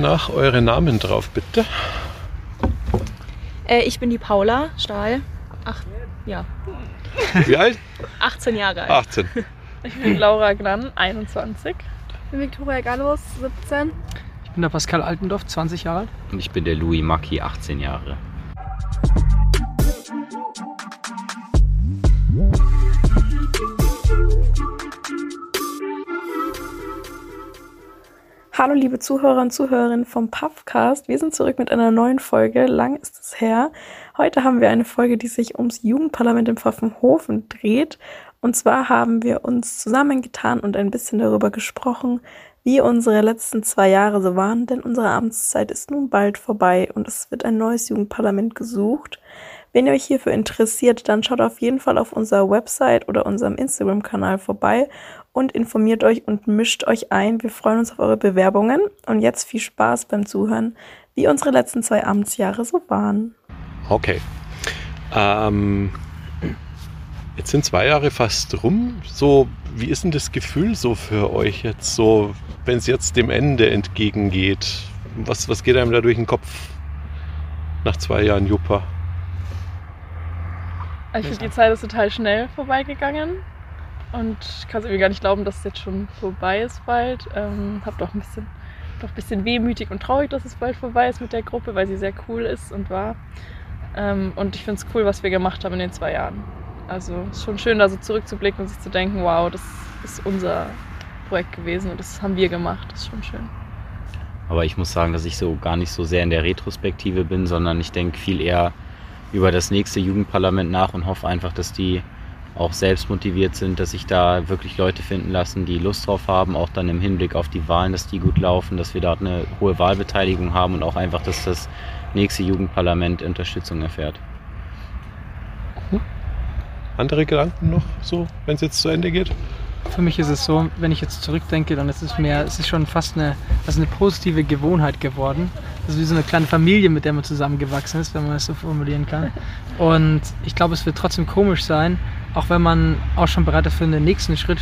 nach eure Namen drauf, bitte. Äh, ich bin die Paula Stahl. Ach, ja. Wie alt? 18 Jahre alt. 18. Ich bin Laura Glann, 21. Ich bin Victoria Gallus, 17. Ich bin der Pascal Altendorf, 20 Jahre alt. Und ich bin der Louis Macki, 18 Jahre. Hallo liebe Zuhörer und Zuhörerinnen vom Puffcast. Wir sind zurück mit einer neuen Folge. Lang ist es her. Heute haben wir eine Folge, die sich ums Jugendparlament in Pfaffenhofen dreht. Und zwar haben wir uns zusammengetan und ein bisschen darüber gesprochen, wie unsere letzten zwei Jahre so waren, denn unsere Amtszeit ist nun bald vorbei und es wird ein neues Jugendparlament gesucht. Wenn ihr euch hierfür interessiert, dann schaut auf jeden Fall auf unserer Website oder unserem Instagram-Kanal vorbei und informiert euch und mischt euch ein. Wir freuen uns auf eure Bewerbungen und jetzt viel Spaß beim Zuhören, wie unsere letzten zwei Amtsjahre so waren. Okay. Ähm, jetzt sind zwei Jahre fast rum. So, wie ist denn das Gefühl so für euch jetzt so, wenn es jetzt dem Ende entgegengeht? Was, was geht einem da durch den Kopf nach zwei Jahren Juppa? Ich finde, die Zeit ist total schnell vorbeigegangen. Und ich kann es irgendwie gar nicht glauben, dass es jetzt schon vorbei ist bald. Ähm, hab doch ein bisschen, doch ein bisschen wehmütig und traurig, dass es bald vorbei ist mit der Gruppe, weil sie sehr cool ist und war. Ähm, und ich finde es cool, was wir gemacht haben in den zwei Jahren. Also es ist schon schön, da so zurückzublicken und sich zu denken, wow, das ist unser Projekt gewesen und das haben wir gemacht. Das ist schon schön. Aber ich muss sagen, dass ich so gar nicht so sehr in der Retrospektive bin, sondern ich denke viel eher über das nächste Jugendparlament nach und hoffe einfach, dass die auch selbst motiviert sind, dass sich da wirklich Leute finden lassen, die Lust drauf haben, auch dann im Hinblick auf die Wahlen, dass die gut laufen, dass wir dort eine hohe Wahlbeteiligung haben und auch einfach, dass das nächste Jugendparlament Unterstützung erfährt. Andere Gedanken noch so, wenn es jetzt zu Ende geht? Für mich ist es so, wenn ich jetzt zurückdenke, dann ist es mehr, es ist schon fast eine, also eine positive Gewohnheit geworden. Das ist wie so eine kleine Familie, mit der man zusammengewachsen ist, wenn man es so formulieren kann. Und ich glaube, es wird trotzdem komisch sein, auch wenn man auch schon bereit ist für den nächsten Schritt,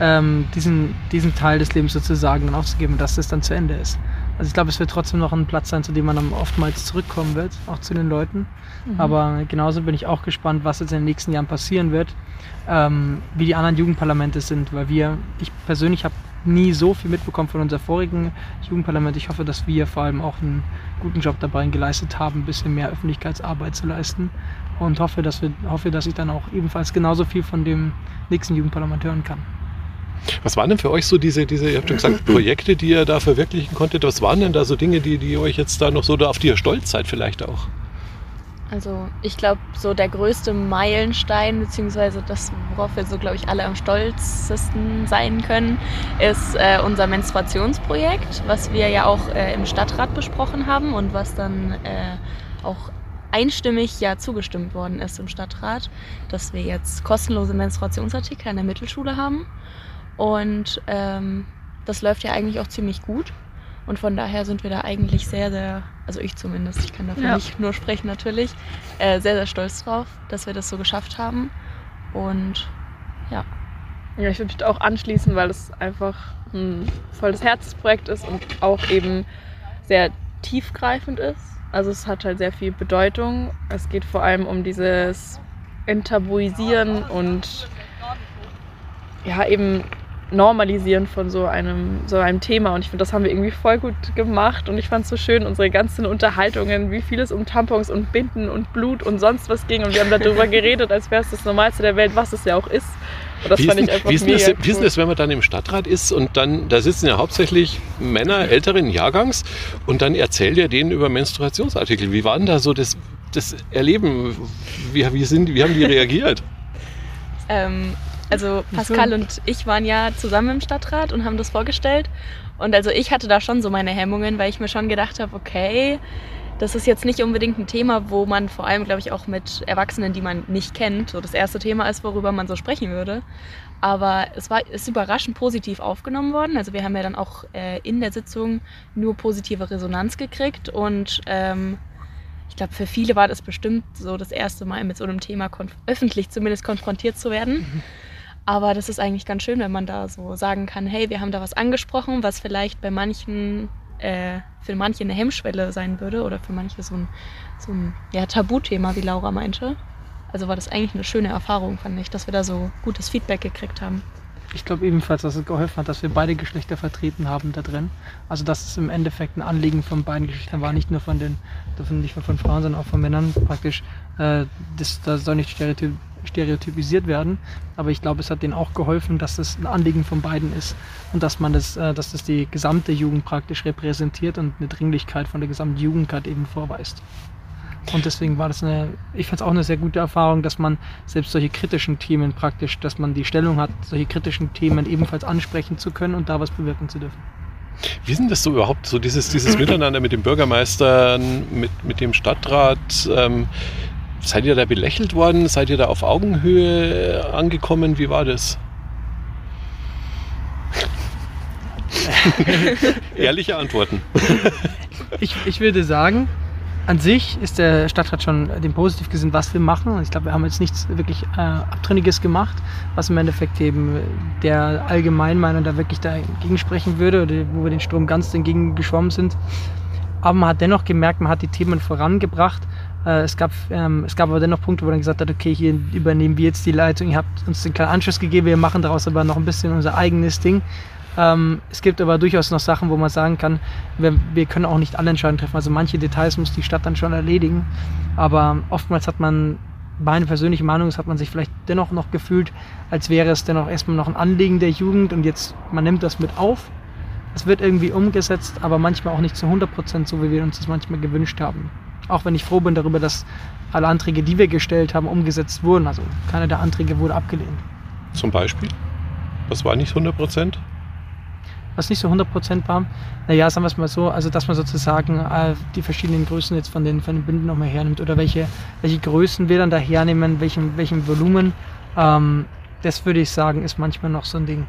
ähm, diesen, diesen Teil des Lebens sozusagen dann aufzugeben, dass das dann zu Ende ist. Also ich glaube, es wird trotzdem noch ein Platz sein, zu dem man dann oftmals zurückkommen wird, auch zu den Leuten. Mhm. Aber genauso bin ich auch gespannt, was jetzt in den nächsten Jahren passieren wird, ähm, wie die anderen Jugendparlamente sind, weil wir, ich persönlich habe nie so viel mitbekommen von unserem vorigen Jugendparlament. Ich hoffe, dass wir vor allem auch einen guten Job dabei geleistet haben, ein bisschen mehr Öffentlichkeitsarbeit zu leisten und hoffe, dass, wir, hoffe, dass ich dann auch ebenfalls genauso viel von dem nächsten Jugendparlament hören kann. Was waren denn für euch so diese, diese ihr habt ja gesagt, Projekte, die ihr da verwirklichen konntet? Was waren denn da so Dinge, die, die euch jetzt da noch so, auf die ihr stolz seid vielleicht auch? Also ich glaube, so der größte Meilenstein, beziehungsweise das, worauf wir so, glaube ich, alle am stolzesten sein können, ist äh, unser Menstruationsprojekt, was wir ja auch äh, im Stadtrat besprochen haben und was dann äh, auch einstimmig ja zugestimmt worden ist im Stadtrat, dass wir jetzt kostenlose Menstruationsartikel an der Mittelschule haben. Und ähm, das läuft ja eigentlich auch ziemlich gut. Und von daher sind wir da eigentlich sehr, sehr, also ich zumindest, ich kann dafür ja. nicht nur sprechen natürlich, äh, sehr, sehr stolz drauf, dass wir das so geschafft haben. Und ja. Ja, ich würde mich auch anschließen, weil es einfach ein volles Herzensprojekt ist und auch eben sehr tiefgreifend ist. Also es hat halt sehr viel Bedeutung. Es geht vor allem um dieses Enttabuisieren und ja, eben Normalisieren von so einem, so einem Thema. Und ich finde, das haben wir irgendwie voll gut gemacht. Und ich fand es so schön, unsere ganzen Unterhaltungen, wie viel es um Tampons und Binden und Blut und sonst was ging. Und wir haben darüber geredet, als wäre es das Normalste der Welt, was es ja auch ist. Und das wie fand ist, ich einfach wie ist, mega das, cool. wie ist das, wenn man dann im Stadtrat ist und dann, da sitzen ja hauptsächlich Männer älteren Jahrgangs und dann erzählt ihr denen über Menstruationsartikel. Wie war denn da so das, das Erleben? Wie, wie, sind, wie haben die reagiert? Ähm, also Pascal und ich waren ja zusammen im Stadtrat und haben das vorgestellt. Und also ich hatte da schon so meine Hemmungen, weil ich mir schon gedacht habe, okay, das ist jetzt nicht unbedingt ein Thema, wo man vor allem, glaube ich, auch mit Erwachsenen, die man nicht kennt, so das erste Thema ist, worüber man so sprechen würde. Aber es war, ist überraschend positiv aufgenommen worden. Also wir haben ja dann auch äh, in der Sitzung nur positive Resonanz gekriegt und ähm, ich glaube, für viele war das bestimmt so das erste Mal mit so einem Thema öffentlich zumindest konfrontiert zu werden. Aber das ist eigentlich ganz schön, wenn man da so sagen kann, hey, wir haben da was angesprochen, was vielleicht bei manchen äh, für manche eine Hemmschwelle sein würde oder für manche so ein, so ein ja, Tabuthema, wie Laura meinte. Also war das eigentlich eine schöne Erfahrung, fand ich, dass wir da so gutes Feedback gekriegt haben. Ich glaube ebenfalls, dass es geholfen hat, dass wir beide Geschlechter vertreten haben da drin. Also dass es im Endeffekt ein Anliegen von beiden Geschlechtern war, nicht nur von den, nicht nur von Frauen, sondern auch von Männern praktisch. Äh, das, das soll nicht stereotyp, stereotypisiert werden, aber ich glaube, es hat denen auch geholfen, dass es ein Anliegen von beiden ist und dass man das, äh, dass das die gesamte Jugend praktisch repräsentiert und eine Dringlichkeit von der gesamten Jugend gerade eben vorweist. Und deswegen war das eine, ich fand es auch eine sehr gute Erfahrung, dass man selbst solche kritischen Themen praktisch, dass man die Stellung hat, solche kritischen Themen ebenfalls ansprechen zu können und da was bewirken zu dürfen. Wie denn das so überhaupt, so dieses, dieses Miteinander mit dem Bürgermeister, mit, mit dem Stadtrat? Ähm, seid ihr da belächelt worden? Seid ihr da auf Augenhöhe angekommen? Wie war das? Ehrliche Antworten. ich, ich würde sagen, an sich ist der Stadtrat schon dem positiv gesehen, was wir machen. Ich glaube, wir haben jetzt nichts wirklich äh, Abtrünniges gemacht, was im Endeffekt eben der Allgemeinmeinung da wirklich dagegen sprechen würde oder wo wir den Strom ganz entgegen geschwommen sind. Aber man hat dennoch gemerkt, man hat die Themen vorangebracht. Äh, es, gab, ähm, es gab aber dennoch Punkte, wo man gesagt hat, okay, hier übernehmen wir jetzt die Leitung, ihr habt uns den kleinen Anschluss gegeben, wir machen daraus aber noch ein bisschen unser eigenes Ding. Ähm, es gibt aber durchaus noch Sachen, wo man sagen kann, wir, wir, können auch nicht alle Entscheidungen treffen. Also manche Details muss die Stadt dann schon erledigen. Aber oftmals hat man, meine persönliche Meinung ist, hat man sich vielleicht dennoch noch gefühlt, als wäre es dennoch erstmal noch ein Anliegen der Jugend und jetzt, man nimmt das mit auf. Es wird irgendwie umgesetzt, aber manchmal auch nicht zu 100 Prozent so, wie wir uns das manchmal gewünscht haben. Auch wenn ich froh bin darüber, dass alle Anträge, die wir gestellt haben, umgesetzt wurden. Also keiner der Anträge wurde abgelehnt. Zum Beispiel? Was war nicht 100 Prozent? was nicht so 100% war. Naja, sagen wir es mal so, also dass man sozusagen äh, die verschiedenen Größen jetzt von den, von den Binden nochmal hernimmt oder welche, welche Größen wir dann da hernehmen, welchen, welchen Volumen. Ähm, das würde ich sagen, ist manchmal noch so ein Ding,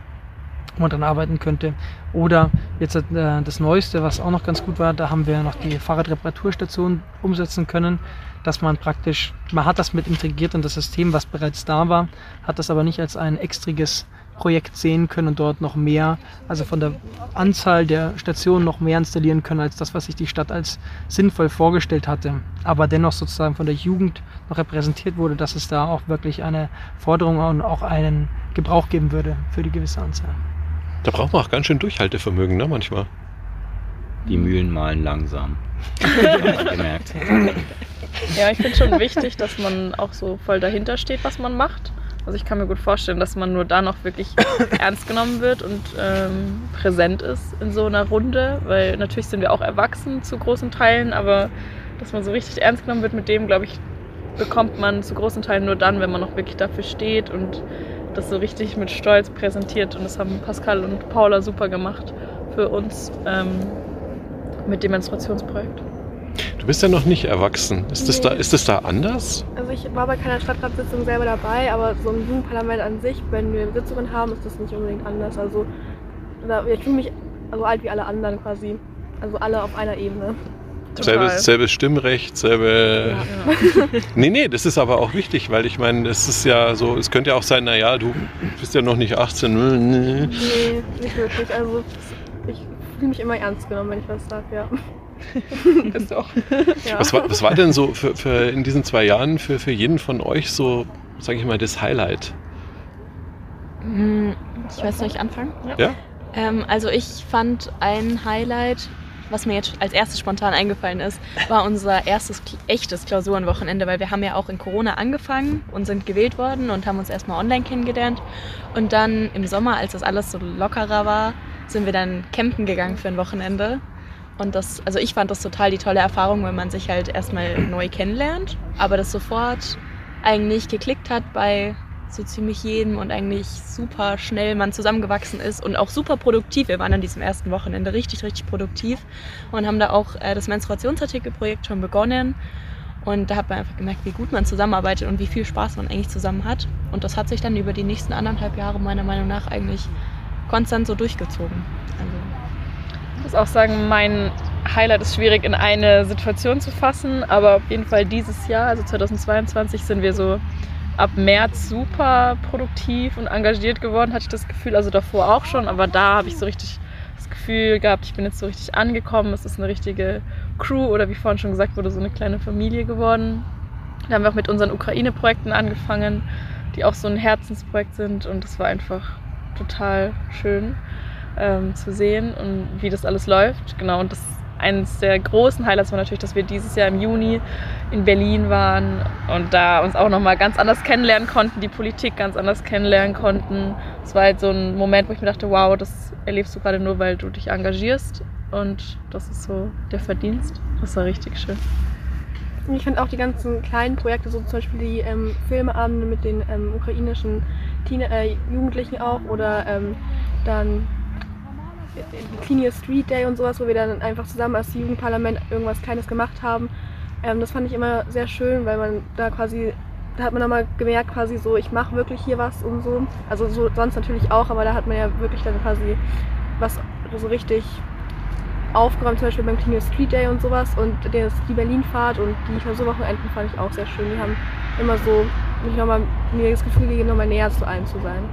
wo man dran arbeiten könnte. Oder jetzt äh, das Neueste, was auch noch ganz gut war, da haben wir noch die Fahrradreparaturstation umsetzen können dass man praktisch, man hat das mit integriert in das System, was bereits da war, hat das aber nicht als ein extriges Projekt sehen können und dort noch mehr, also von der Anzahl der Stationen noch mehr installieren können als das, was sich die Stadt als sinnvoll vorgestellt hatte. Aber dennoch sozusagen von der Jugend noch repräsentiert wurde, dass es da auch wirklich eine Forderung und auch einen Gebrauch geben würde für die gewisse Anzahl. Da braucht man auch ganz schön Durchhaltevermögen, ne, manchmal. Die Mühlen malen langsam. gemerkt. Ja, ich finde schon wichtig, dass man auch so voll dahinter steht, was man macht. Also ich kann mir gut vorstellen, dass man nur da noch wirklich ernst genommen wird und ähm, präsent ist in so einer Runde, weil natürlich sind wir auch erwachsen zu großen Teilen, aber dass man so richtig ernst genommen wird mit dem, glaube ich, bekommt man zu großen Teilen nur dann, wenn man noch wirklich dafür steht und das so richtig mit Stolz präsentiert. Und das haben Pascal und Paula super gemacht für uns ähm, mit dem Menstruationsprojekt. Du bist ja noch nicht erwachsen. Ist, nee. das, da, ist das da anders? Also ich war bei keiner Stadtratssitzung selber dabei, aber so ein Jugendparlament an sich, wenn wir Sitzungen haben, ist das nicht unbedingt anders. Also ich fühle mich so alt wie alle anderen quasi. Also alle auf einer Ebene. Selbes, selbes Stimmrecht, selbe. Ja, ja. nee, nee, das ist aber auch wichtig, weil ich meine, es ist ja so, es könnte ja auch sein, naja, du bist ja noch nicht 18. Nee, nicht wirklich. Also ich fühle mich immer ernst genommen, wenn ich was sage, ja. Bist auch. Ja. Was, war, was war denn so für, für in diesen zwei Jahren für, für jeden von euch so, sage ich mal, das Highlight? Hm, ich weiß nicht, anfangen? Ja. Ähm, also ich fand ein Highlight, was mir jetzt als erstes spontan eingefallen ist, war unser erstes echtes Klausurenwochenende, weil wir haben ja auch in Corona angefangen und sind gewählt worden und haben uns erstmal online kennengelernt. Und dann im Sommer, als das alles so lockerer war, sind wir dann campen gegangen für ein Wochenende. Und das, also ich fand das total die tolle Erfahrung, wenn man sich halt erstmal neu kennenlernt, aber das sofort eigentlich geklickt hat bei so ziemlich jedem und eigentlich super schnell man zusammengewachsen ist und auch super produktiv. Wir waren an diesem ersten Wochenende richtig, richtig produktiv und haben da auch äh, das Menstruationsartikelprojekt schon begonnen. Und da hat man einfach gemerkt, wie gut man zusammenarbeitet und wie viel Spaß man eigentlich zusammen hat. Und das hat sich dann über die nächsten anderthalb Jahre meiner Meinung nach eigentlich konstant so durchgezogen. Also ich muss auch sagen, mein Highlight ist schwierig in eine Situation zu fassen, aber auf jeden Fall dieses Jahr, also 2022, sind wir so ab März super produktiv und engagiert geworden, hatte ich das Gefühl. Also davor auch schon, aber da habe ich so richtig das das Gefühl gehabt, ich bin jetzt so richtig angekommen, es ist eine richtige Crew oder wie vorhin schon gesagt wurde, so eine kleine Familie geworden. Da haben wir auch mit unseren Ukraine-Projekten angefangen, die auch so ein Herzensprojekt sind und es war einfach total schön ähm, zu sehen und wie das alles läuft. Genau, und das eines der großen Highlights war natürlich, dass wir dieses Jahr im Juni in Berlin waren und da uns auch nochmal ganz anders kennenlernen konnten, die Politik ganz anders kennenlernen konnten. Es war halt so ein Moment, wo ich mir dachte, wow, das erlebst du gerade nur, weil du dich engagierst und das ist so der Verdienst. Das war richtig schön. Ich finde auch die ganzen kleinen Projekte, so zum Beispiel die ähm, Filmeabende mit den ähm, ukrainischen Teen äh, Jugendlichen auch oder ähm, dann Clean Street Day und sowas, wo wir dann einfach zusammen als Jugendparlament irgendwas Kleines gemacht haben. Ähm, das fand ich immer sehr schön, weil man da quasi, da hat man nochmal gemerkt, quasi so, ich mache wirklich hier was und so. Also so, sonst natürlich auch, aber da hat man ja wirklich dann quasi was so richtig aufgeräumt, zum Beispiel beim Clean Street Day und sowas. Und das, die Berlin-Fahrt und die Klausurwochenenden fand ich auch sehr schön. Die haben immer so mich noch mal, mir das Gefühl gegeben, nochmal näher zu einem zu sein.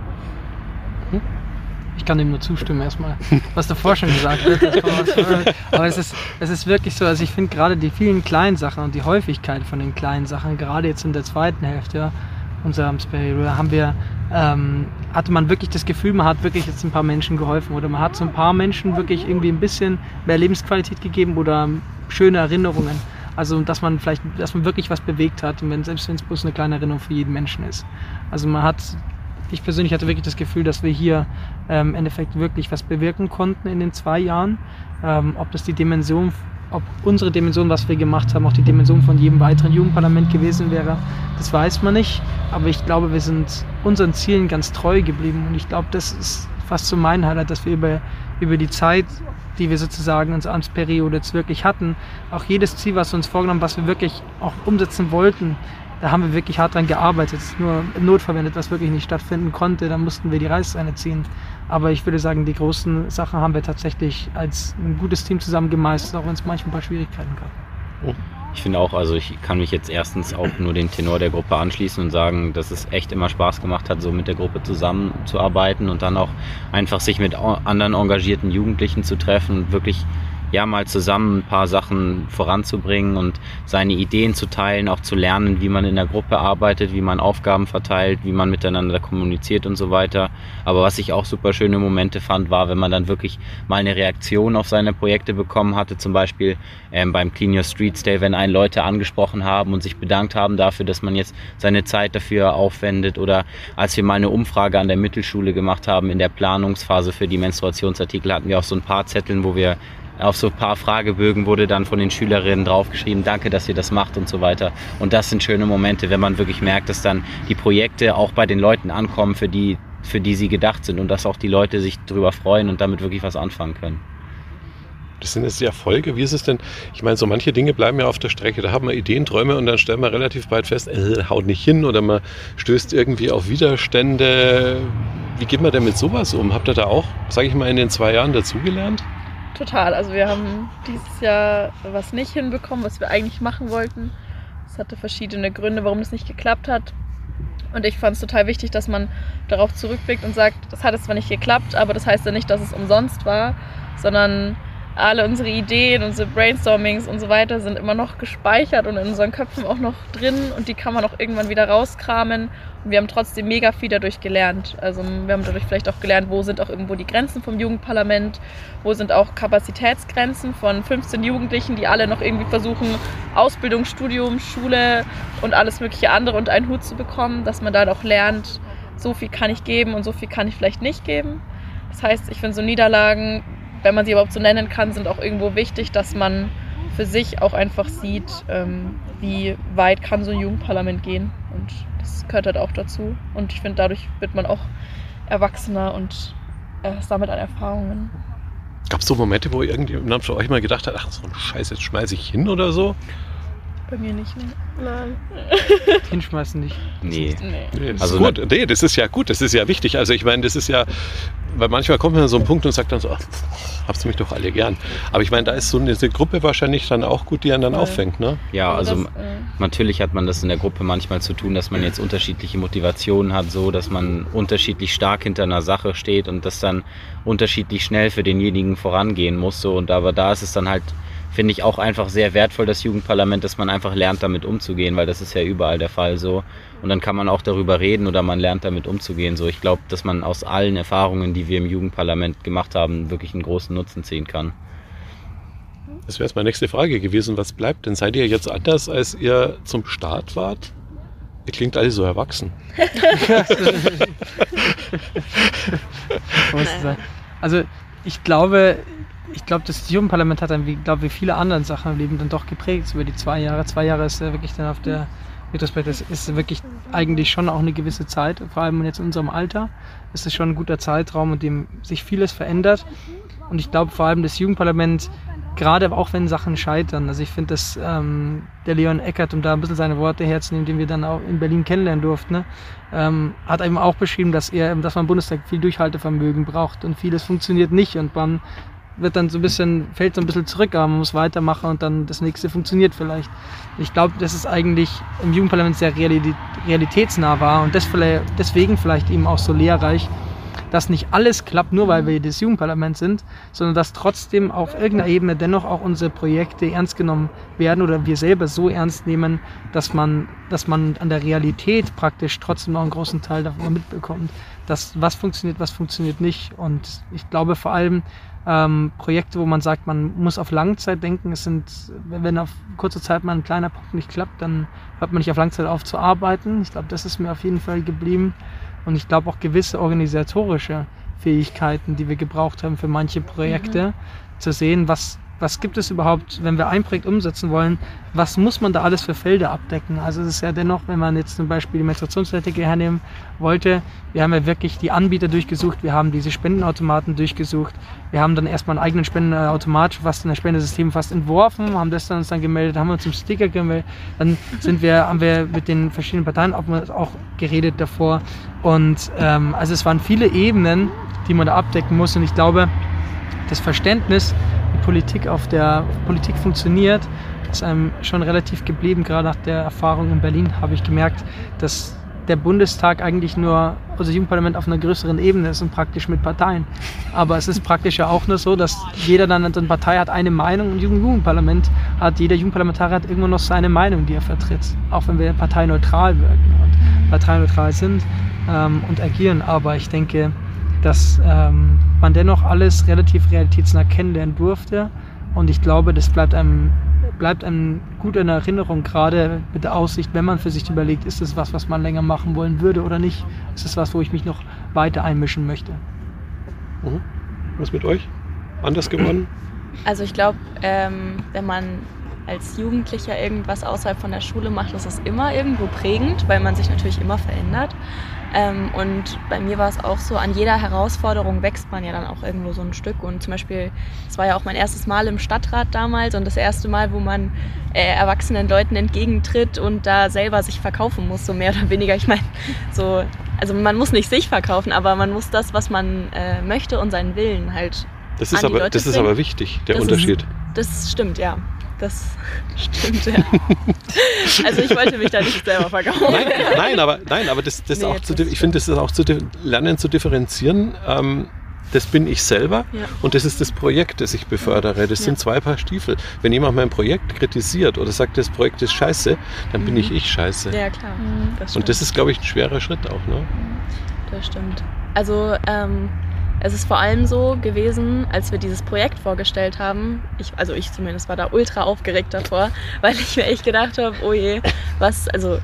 Ich kann dem nur zustimmen erstmal, was davor schon gesagt wird. Aber es ist, es ist wirklich so, also ich finde gerade die vielen kleinen Sachen und die Häufigkeit von den kleinen Sachen, gerade jetzt in der zweiten Hälfte unserer Amtsperiode, haben wir, ähm, hatte man wirklich das Gefühl, man hat wirklich jetzt ein paar Menschen geholfen oder man hat so ein paar Menschen wirklich irgendwie ein bisschen mehr Lebensqualität gegeben oder schöne Erinnerungen. Also dass man vielleicht, dass man wirklich was bewegt hat, und wenn, selbst wenn es bloß eine kleine Erinnerung für jeden Menschen ist. Also man hat ich persönlich hatte wirklich das Gefühl, dass wir hier ähm, im Endeffekt wirklich was bewirken konnten in den zwei Jahren. Ähm, ob das die Dimension, ob unsere Dimension, was wir gemacht haben, auch die Dimension von jedem weiteren Jugendparlament gewesen wäre, das weiß man nicht. Aber ich glaube, wir sind unseren Zielen ganz treu geblieben. Und ich glaube, das ist fast so mein Highlight, dass wir über, über die Zeit, die wir sozusagen in unserer Amtsperiode jetzt wirklich hatten, auch jedes Ziel, was wir uns vorgenommen was wir wirklich auch umsetzen wollten, da haben wir wirklich hart dran gearbeitet. Nur im Notfall, wenn etwas wirklich nicht stattfinden konnte, dann mussten wir die Reißleine ziehen. Aber ich würde sagen, die großen Sachen haben wir tatsächlich als ein gutes Team zusammen gemeistert, auch wenn es manchmal ein paar Schwierigkeiten gab. Ich finde auch, also ich kann mich jetzt erstens auch nur den Tenor der Gruppe anschließen und sagen, dass es echt immer Spaß gemacht hat, so mit der Gruppe zusammenzuarbeiten und dann auch einfach sich mit anderen engagierten Jugendlichen zu treffen und wirklich ja mal zusammen ein paar Sachen voranzubringen und seine Ideen zu teilen, auch zu lernen, wie man in der Gruppe arbeitet, wie man Aufgaben verteilt, wie man miteinander kommuniziert und so weiter. Aber was ich auch super schöne Momente fand, war, wenn man dann wirklich mal eine Reaktion auf seine Projekte bekommen hatte, zum Beispiel ähm, beim Clean Your Streets Day, wenn einen Leute angesprochen haben und sich bedankt haben dafür, dass man jetzt seine Zeit dafür aufwendet oder als wir mal eine Umfrage an der Mittelschule gemacht haben in der Planungsphase für die Menstruationsartikel, hatten wir auch so ein paar Zetteln, wo wir auf so ein paar Fragebögen wurde dann von den Schülerinnen draufgeschrieben, danke, dass ihr das macht und so weiter. Und das sind schöne Momente, wenn man wirklich merkt, dass dann die Projekte auch bei den Leuten ankommen, für die, für die sie gedacht sind und dass auch die Leute sich darüber freuen und damit wirklich was anfangen können. Das sind jetzt die Erfolge. Wie ist es denn? Ich meine, so manche Dinge bleiben ja auf der Strecke. Da haben wir Ideen, Träume und dann stellen wir relativ bald fest, äh, haut nicht hin oder man stößt irgendwie auf Widerstände. Wie geht man denn mit sowas um? Habt ihr da auch, sage ich mal, in den zwei Jahren dazugelernt? Total. Also wir haben dieses Jahr was nicht hinbekommen, was wir eigentlich machen wollten. Es hatte verschiedene Gründe, warum es nicht geklappt hat. Und ich fand es total wichtig, dass man darauf zurückblickt und sagt, das hat es zwar nicht geklappt, aber das heißt ja nicht, dass es umsonst war, sondern alle unsere Ideen, unsere Brainstormings und so weiter sind immer noch gespeichert und in unseren Köpfen auch noch drin und die kann man auch irgendwann wieder rauskramen. Und wir haben trotzdem mega viel dadurch gelernt. Also wir haben dadurch vielleicht auch gelernt, wo sind auch irgendwo die Grenzen vom Jugendparlament, wo sind auch Kapazitätsgrenzen von 15 Jugendlichen, die alle noch irgendwie versuchen, Ausbildung, Studium, Schule und alles mögliche andere unter einen Hut zu bekommen, dass man da auch lernt, so viel kann ich geben und so viel kann ich vielleicht nicht geben. Das heißt, ich finde so Niederlagen wenn man sie überhaupt so nennen kann, sind auch irgendwo wichtig, dass man für sich auch einfach sieht, ähm, wie weit kann so ein Jugendparlament gehen. Und das gehört halt auch dazu. Und ich finde, dadurch wird man auch erwachsener und äh, sammelt an Erfahrungen. Gab es so Momente, wo irgendjemand von euch mal gedacht hat, ach so ein Scheiß, jetzt schmeiße ich hin oder so? Bei mir nicht, ne? Nein. Hinschmeißen nicht. Nee. Nee. Das Also ist gut. Nee, das ist ja gut, das ist ja wichtig. Also ich meine, das ist ja, weil manchmal kommt man an so einen Punkt und sagt dann so, ach, hab's mich doch alle gern. Aber ich meine, da ist so eine, diese Gruppe wahrscheinlich dann auch gut, die einen dann Voll. auffängt, ne? Ja, also das, äh, natürlich hat man das in der Gruppe manchmal zu tun, dass man jetzt unterschiedliche Motivationen hat, so dass man unterschiedlich stark hinter einer Sache steht und das dann unterschiedlich schnell für denjenigen vorangehen muss. So. Und aber da ist es dann halt, finde ich, auch einfach sehr wertvoll, das Jugendparlament, dass man einfach lernt, damit umzugehen, weil das ist ja überall der Fall so. Und dann kann man auch darüber reden oder man lernt damit umzugehen. So, ich glaube, dass man aus allen Erfahrungen, die wir im Jugendparlament gemacht haben, wirklich einen großen Nutzen ziehen kann. Das wäre jetzt meine nächste Frage gewesen. Was bleibt denn? Seid ihr jetzt anders, als ihr zum Start wart? Ihr klingt alle so erwachsen. Also ich glaube, ich glaube, das Jugendparlament hat dann, wie glaube wie viele andere Sachen im Leben dann doch geprägt über die zwei Jahre. Zwei Jahre ist ja wirklich dann auf der Retrospekt, das ist wirklich eigentlich schon auch eine gewisse Zeit, vor allem jetzt in unserem Alter ist es schon ein guter Zeitraum, in dem sich vieles verändert. Und ich glaube vor allem das Jugendparlament, gerade auch wenn Sachen scheitern, also ich finde, dass ähm, der Leon Eckert, um da ein bisschen seine Worte herzunehmen, den wir dann auch in Berlin kennenlernen durften, ne, ähm, hat eben auch beschrieben, dass er, dass man im Bundestag viel Durchhaltevermögen braucht und vieles funktioniert nicht und man wird dann so ein bisschen, fällt so ein bisschen zurück, aber man muss weitermachen und dann das nächste funktioniert vielleicht. Ich glaube, dass es eigentlich im Jugendparlament sehr reali- realitätsnah war und deswegen vielleicht eben auch so lehrreich, dass nicht alles klappt, nur weil wir das Jugendparlament sind, sondern dass trotzdem auf irgendeiner Ebene dennoch auch unsere Projekte ernst genommen werden oder wir selber so ernst nehmen, dass man, dass man an der Realität praktisch trotzdem noch einen großen Teil davon mitbekommt. Dass was funktioniert, was funktioniert nicht. Und ich glaube vor allem, ähm, Projekte, wo man sagt, man muss auf Langzeit denken. Es sind, wenn auf kurze Zeit mal ein kleiner Punkt nicht klappt, dann hört man nicht auf Langzeit auf zu arbeiten. Ich glaube, das ist mir auf jeden Fall geblieben. Und ich glaube auch gewisse organisatorische Fähigkeiten, die wir gebraucht haben für manche Projekte, zu sehen, was, was gibt es überhaupt, wenn wir ein Projekt umsetzen wollen, was muss man da alles für Felder abdecken? Also es ist ja dennoch, wenn man jetzt zum Beispiel die Menstruationstätige hernehmen wollte, wir haben ja wirklich die Anbieter durchgesucht, wir haben diese Spendenautomaten durchgesucht, wir haben dann erstmal einen eigenen Spendenautomat fast in das Spendesystem fast entworfen, haben das dann uns dann gemeldet, haben uns zum Sticker gemeldet, dann sind wir, haben wir mit den verschiedenen Parteien auch, auch geredet davor. Und ähm, also es waren viele Ebenen, die man da abdecken muss. Und ich glaube, das Verständnis, Politik auf der Politik funktioniert, ist einem schon relativ geblieben. Gerade nach der Erfahrung in Berlin habe ich gemerkt, dass der Bundestag eigentlich nur, also Jugendparlament auf einer größeren Ebene ist und praktisch mit Parteien. Aber es ist praktisch ja auch nur so, dass jeder dann, eine Partei hat eine Meinung und Jugendparlament hat jeder Jugendparlamentarier hat irgendwo noch seine Meinung, die er vertritt. Auch wenn wir parteineutral wirken und parteineutral sind ähm, und agieren. Aber ich denke, dass ähm, man dennoch alles relativ realitätsnah kennenlernen durfte. Und ich glaube, das bleibt einem, bleibt einem gut in Erinnerung, gerade mit der Aussicht, wenn man für sich überlegt, ist es was, was man länger machen wollen würde oder nicht? Ist es was, wo ich mich noch weiter einmischen möchte? Mhm. Was mit euch? Anders geworden? Also ich glaube, ähm, wenn man als Jugendlicher irgendwas außerhalb von der Schule macht, ist es immer irgendwo prägend, weil man sich natürlich immer verändert. Ähm, und bei mir war es auch so, an jeder Herausforderung wächst man ja dann auch irgendwo so ein Stück. Und zum Beispiel, es war ja auch mein erstes Mal im Stadtrat damals und das erste Mal, wo man äh, erwachsenen Leuten entgegentritt und da selber sich verkaufen muss, so mehr oder weniger. Ich meine, so, also man muss nicht sich verkaufen, aber man muss das, was man äh, möchte und seinen Willen halt. Das ist, aber, das ist aber wichtig, der Das ist- Unterschied. Das stimmt, ja. Das stimmt, ja. also ich wollte mich da nicht selber verkaufen. Nein, nein, aber, nein, aber das, das Nee, auch zu, ich finde, das ist auch zu lernen zu differenzieren. Ähm, das bin ich selber Ja. und das ist das Projekt, das ich befördere. Das Ja. sind zwei Paar Stiefel. Wenn jemand mein Projekt kritisiert oder sagt, das Projekt ist scheiße, dann bin Mhm. ich ich scheiße. Ja, klar. Das Und das ist, glaube ich, ein schwerer Schritt auch. Ne? Das stimmt. Also ähm, es ist vor allem so gewesen, als wir dieses Projekt vorgestellt haben, ich, also ich zumindest war da ultra aufgeregt davor, weil ich mir echt gedacht habe, oh je, was, also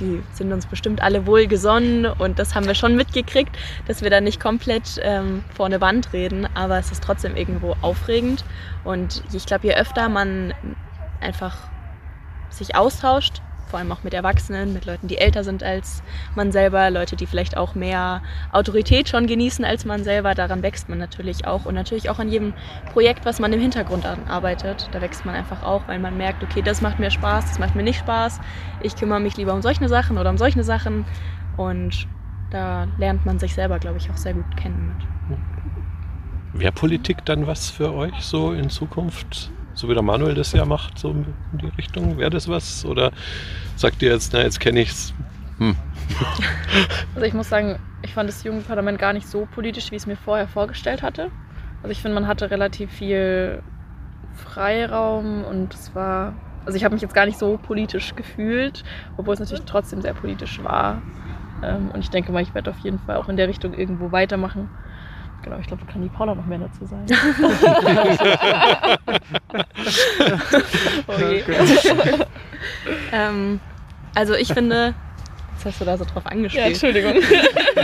die sind uns bestimmt alle wohlgesonnen und das haben wir schon mitgekriegt, dass wir da nicht komplett ähm, vor eine Wand reden, aber es ist trotzdem irgendwo aufregend und ich glaube, je öfter man einfach sich austauscht vor allem auch mit Erwachsenen, mit Leuten, die älter sind als man selber, Leute, die vielleicht auch mehr Autorität schon genießen als man selber. Daran wächst man natürlich auch und natürlich auch an jedem Projekt, was man im Hintergrund arbeitet. Da wächst man einfach auch, weil man merkt, okay, das macht mir Spaß, das macht mir nicht Spaß. Ich kümmere mich lieber um solche Sachen oder um solche Sachen und da lernt man sich selber, glaube ich, auch sehr gut kennen mit. Wäre Politik dann was für euch so in Zukunft? So wie der Manuel das ja macht, so in die Richtung? Wäre das was? Oder sagt ihr jetzt, na, jetzt kenne ich es? Hm. Also ich muss sagen, ich fand das Jugendparlament gar nicht so politisch, wie ich es mir vorher vorgestellt hatte. Also ich finde, man hatte relativ viel Freiraum und es war, also ich habe mich jetzt gar nicht so politisch gefühlt, obwohl es natürlich trotzdem sehr politisch war. Ähm, und ich denke mal, ich werde auf jeden Fall auch in der Richtung irgendwo weitermachen. Genau, ich glaube, da kann die Paula noch mehr dazu sagen. okay. ähm, also ich finde, jetzt hast du da so drauf angespielt. Ja, Entschuldigung.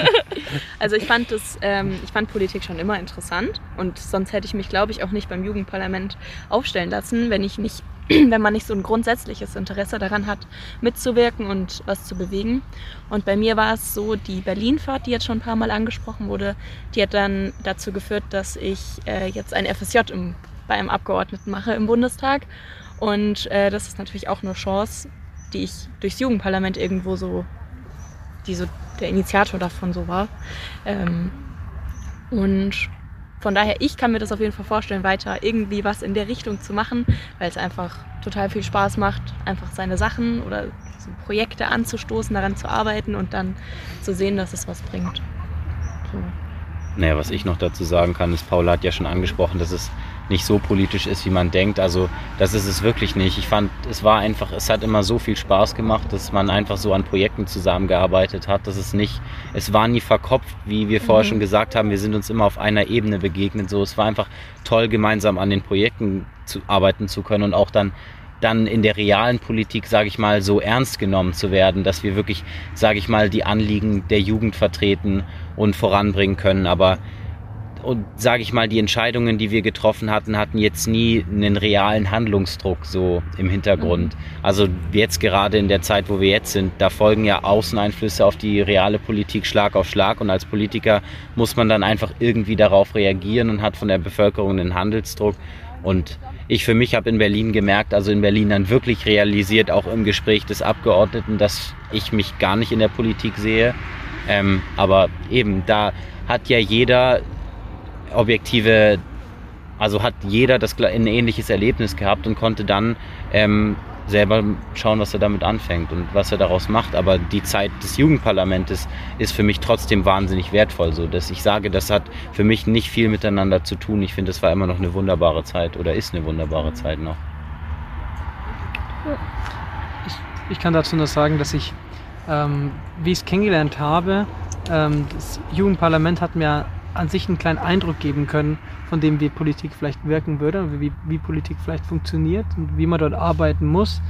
also ich fand das, ähm, ich fand Politik schon immer interessant und sonst hätte ich mich, glaube ich, auch nicht beim Jugendparlament aufstellen lassen, wenn ich nicht wenn man nicht so ein grundsätzliches Interesse daran hat, mitzuwirken und was zu bewegen. Und bei mir war es so, die Berlinfahrt, die jetzt schon ein paar Mal angesprochen wurde, die hat dann dazu geführt, dass ich äh, jetzt ein FSJ im, bei einem Abgeordneten mache im Bundestag. Und äh, das ist natürlich auch eine Chance, die ich durchs Jugendparlament irgendwo so, die so der Initiator davon so war. Ähm, und von daher, ich kann mir das auf jeden Fall vorstellen, weiter irgendwie was in der Richtung zu machen, weil es einfach total viel Spaß macht, einfach seine Sachen oder so Projekte anzustoßen, daran zu arbeiten und dann zu sehen, dass es was bringt. So. Naja, was ich noch dazu sagen kann, ist, Paula hat ja schon angesprochen, dass es nicht so politisch ist, wie man denkt. Also das ist es wirklich nicht. Ich fand, es war einfach, es hat immer so viel Spaß gemacht, dass man einfach so an Projekten zusammengearbeitet hat, dass es nicht, es war nie verkopft, wie wir vorher mhm. schon gesagt haben, wir sind uns immer auf einer Ebene begegnet. So, es war einfach toll, gemeinsam an den Projekten zu arbeiten zu können und auch dann dann in der realen Politik, sage ich mal, so ernst genommen zu werden, dass wir wirklich, sage ich mal, die Anliegen der Jugend vertreten und voranbringen können. Aber und sage ich mal, die Entscheidungen, die wir getroffen hatten, hatten jetzt nie einen realen Handlungsdruck so im Hintergrund. Mhm. Also jetzt gerade in der Zeit, wo wir jetzt sind, da folgen ja Außeneinflüsse auf die reale Politik Schlag auf Schlag und als Politiker muss man dann einfach irgendwie darauf reagieren und hat von der Bevölkerung einen Handelsdruck und ich für mich habe in Berlin gemerkt, also in Berlin dann wirklich realisiert, auch im Gespräch des Abgeordneten, dass ich mich gar nicht in der Politik sehe. Ähm, aber eben, da hat ja jeder objektive, also hat jeder das ein ähnliches Erlebnis gehabt und konnte dann ähm, selber schauen, was er damit anfängt und was er daraus macht. Aber die Zeit des Jugendparlamentes ist für mich trotzdem wahnsinnig wertvoll. So, dass ich sage, das hat für mich nicht viel miteinander zu tun. Ich finde, es war immer noch eine wunderbare Zeit oder ist eine wunderbare Zeit noch. Ich, ich kann dazu nur sagen, dass ich, ähm, wie ich es kennengelernt habe, ähm, das Jugendparlament hat mir an sich einen kleinen Eindruck geben können, von dem wie Politik vielleicht wirken würde, wie, wie Politik vielleicht funktioniert und wie man dort arbeiten muss.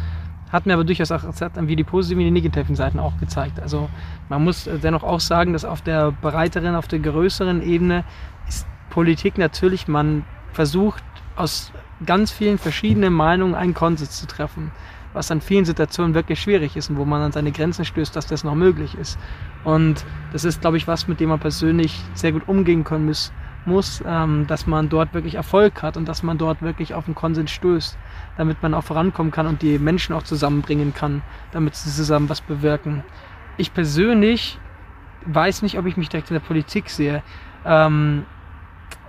Hat mir aber durchaus auch wie die positiven wie die negativen Seiten auch gezeigt. Also man muss dennoch auch sagen, dass auf der breiteren, auf der größeren Ebene ist Politik natürlich, man versucht aus ganz vielen verschiedenen Meinungen einen Konsens zu treffen was an vielen Situationen wirklich schwierig ist und wo man an seine Grenzen stößt, dass das noch möglich ist. Und das ist, glaube ich, was, mit dem man persönlich sehr gut umgehen können muss, muss ähm, dass man dort wirklich Erfolg hat und dass man dort wirklich auf einen Konsens stößt, damit man auch vorankommen kann und die Menschen auch zusammenbringen kann, damit sie zusammen was bewirken. Ich persönlich weiß nicht, ob ich mich direkt in der Politik sehe. Ähm,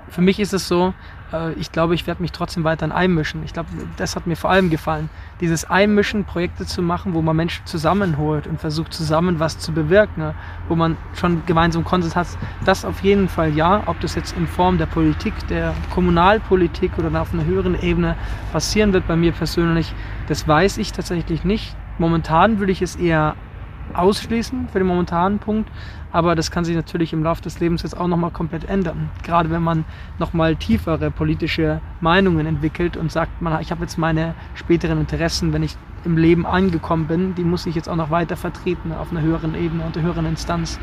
für mich ist es so, äh, ich glaube, ich werde mich trotzdem weiterhin einmischen. Ich glaube, das hat mir vor allem gefallen. Dieses Einmischen, Projekte zu machen, wo man Menschen zusammenholt und versucht zusammen was zu bewirken, ne? wo man schon gemeinsam Konsens hat, das auf jeden Fall ja. Ob das jetzt in Form der Politik, der Kommunalpolitik oder auf einer höheren Ebene passieren wird bei mir persönlich, das weiß ich tatsächlich nicht. Momentan würde ich es eher ausschließen für den momentanen Punkt, aber das kann sich natürlich im Laufe des Lebens jetzt auch nochmal komplett ändern. Gerade wenn man nochmal tiefere politische Meinungen entwickelt und sagt, man, ich habe jetzt meine späteren Interessen, wenn ich im Leben angekommen bin, die muss ich jetzt auch noch weiter vertreten auf einer höheren Ebene und einer höheren Instanz.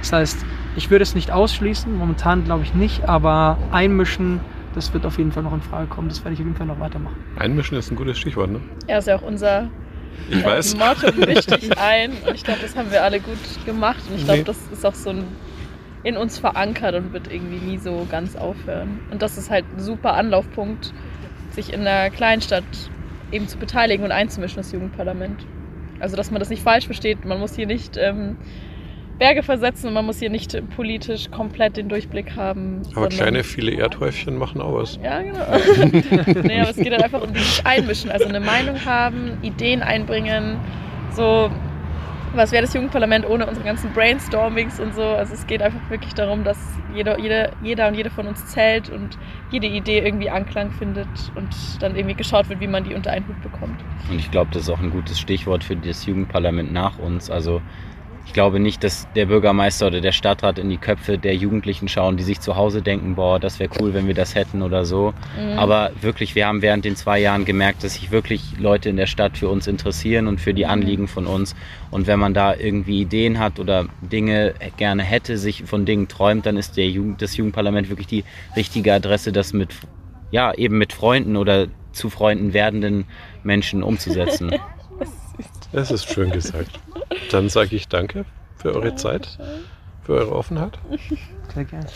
Das heißt, ich würde es nicht ausschließen, momentan glaube ich nicht, aber einmischen, das wird auf jeden Fall noch in Frage kommen. Das werde ich auf jeden Fall noch weitermachen. Einmischen ist ein gutes Stichwort, ne? Ja, ist ja auch unser Ich weiß. Motto misch dich ein. Und ich glaube, das haben wir alle gut gemacht. Und ich glaube, Nee. das ist auch so ein in uns verankert und wird irgendwie nie so ganz aufhören. Und das ist halt ein super Anlaufpunkt, sich in einer Kleinstadt eben zu beteiligen und einzumischen, das Jugendparlament. Also, dass man das nicht falsch versteht. Man muss hier nicht ähm, Berge versetzen und man muss hier nicht politisch komplett den Durchblick haben. Aber kleine, viele Erdhäufchen machen auch was. ja, genau. nee, aber es geht halt einfach um dieses Einmischen, also eine Meinung haben, Ideen einbringen, so, was wäre das Jugendparlament ohne unsere ganzen Brainstormings und so. Also es geht einfach wirklich darum, dass jeder, jeder, jeder und jede von uns zählt und jede Idee irgendwie Anklang findet und dann irgendwie geschaut wird, wie man die unter einen Hut bekommt. Und ich glaube, das ist auch ein gutes Stichwort für das Jugendparlament nach uns. Also ich glaube nicht, dass der Bürgermeister oder der Stadtrat in die Köpfe der Jugendlichen schauen, die sich zu Hause denken, boah, das wäre cool, wenn wir das hätten oder so. Mhm. Aber wirklich, wir haben während den zwei Jahren gemerkt, dass sich wirklich Leute in der Stadt für uns interessieren und für die Anliegen von uns. Und wenn man da irgendwie Ideen hat oder Dinge gerne hätte, sich von Dingen träumt, dann ist der Jugend, das Jugendparlament wirklich die richtige Adresse, das mit, ja, eben mit Freunden oder zu Freunden werdenden Menschen umzusetzen. Das ist schön gesagt. Dann sage ich danke für eure Zeit, für eure Offenheit. Sehr gerne.